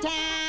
time.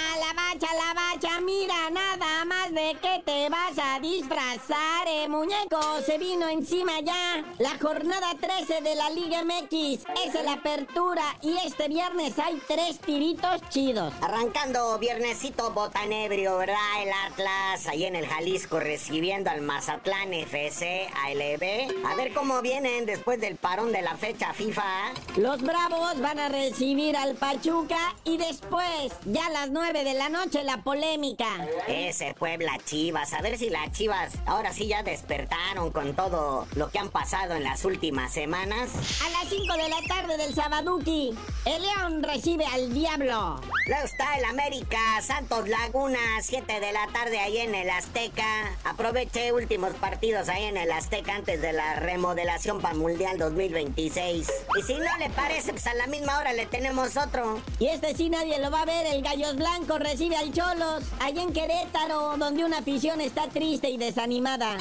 Eh, muñeco? Se vino encima ya la jornada 13 de la Liga MX. Es la apertura y este viernes hay tres tiritos chidos. Arrancando viernesito botanebrio, ¿verdad? El Atlas ahí en el Jalisco recibiendo al Mazatlán FC ALB. A ver cómo vienen después del parón de la fecha FIFA. Los Bravos van a recibir al Pachuca y después, ya a las 9 de la noche, la polémica. Ese Puebla Chivas, a ver si las Chivas ahora sí ya despertaron con todo lo que han pasado en las últimas semanas. A las 5 de la tarde del Sabaduki, el León recibe al Diablo. Luego está el América Santos Laguna, 7 de la tarde ahí en el Azteca. Aproveché últimos partidos ahí en el Azteca antes de la remodelación para Mundial 2026. Y si no le parece, pues a la misma hora le tenemos otro. Y este sí nadie lo va a ver, el Gallos Blancos recibe al Cholos, allá en Querétaro, donde una afición está triste y desanimada.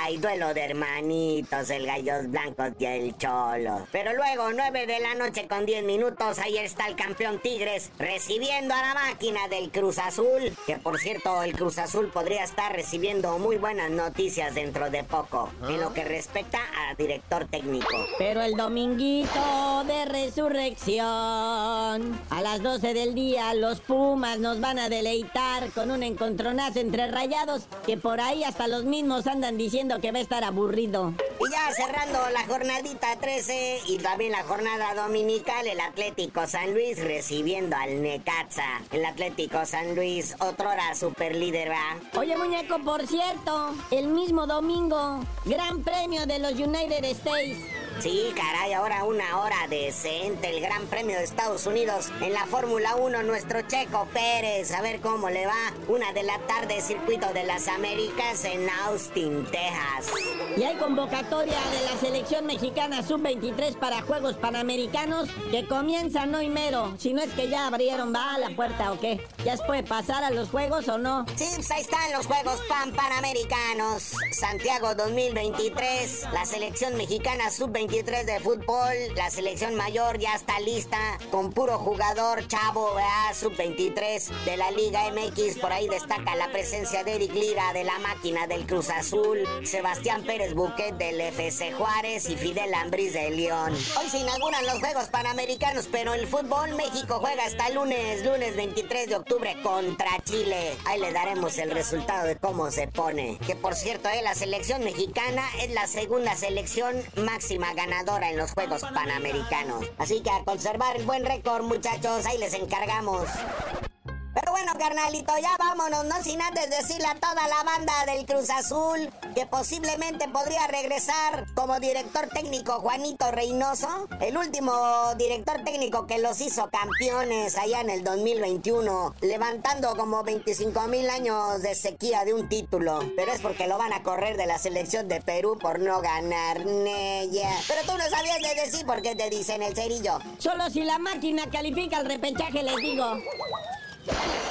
Ay, duelo de hermanitos, el Gallos Blancos y el Cholo. Pero luego, 9 de la noche con 10 minutos, ahí está el campeón Tigres recibiendo a la máquina del Cruz Azul. Que por cierto, el Cruz Azul podría estar recibiendo muy buenas noticias dentro de poco, en lo que respecta a director técnico. Pero el dominguito de resurrección, a las 12 del día, los Pumas nos van a deleitar con un encontronazo entre rayados que por ahí hasta los mismos andan diciendo que va a estar aburrido. Y ya cerrando la jornadita 13 y también la jornada dominical, el Atlético San Luis recibiendo al Necaxa. El Atlético San Luis, otrora super líder, ¿va? Oye, muñeco, por cierto, el mismo domingo, Gran Premio de los United States. Sí, caray, ahora una hora decente, el Gran Premio de Estados Unidos en la Fórmula 1, nuestro Checo Pérez, a ver cómo le va. Una de la tarde, circuito de las Américas en Austin, Texas. Y hay convocatoria de la selección mexicana sub-23 para Juegos Panamericanos que comienzan hoy mero. Si no es que ya abrieron, va a la puerta o qué. ¿Ya se puede pasar a los Juegos o no? Sí, pues ahí están los Juegos Pan Panamericanos. Santiago 2023, la selección mexicana sub-23 de fútbol, la selección mayor ya está lista con puro jugador chavo, sub-23 de la Liga MX. Por ahí destaca la presencia de Eric Lira de la máquina del Cruz Azul, Sebastián Pérez Buquet del FC Juárez y Fidel Ambriz de León. Hoy se inauguran los Juegos Panamericanos, pero el fútbol México juega hasta lunes, lunes 23 de octubre contra Chile. Ahí le daremos el resultado de cómo se pone. Que por cierto, eh, la selección mexicana es la segunda selección máxima ganadora en los Juegos Panamericanos. Así que a conservar el buen récord, muchachos, ahí les encargamos. Bueno, carnalito, ya vámonos, no sin antes decirle a toda la banda del Cruz Azul que posiblemente podría regresar como director técnico Juanito Reynoso, el último director técnico que los hizo campeones allá en el 2021, levantando como 25 mil años de sequía de un título. Pero es porque lo van a correr de la selección de Perú por no ganar Nella. Pero tú no sabías de decir por qué te dicen el cerillo. Solo si la máquina califica el repechaje, les digo. Yeah.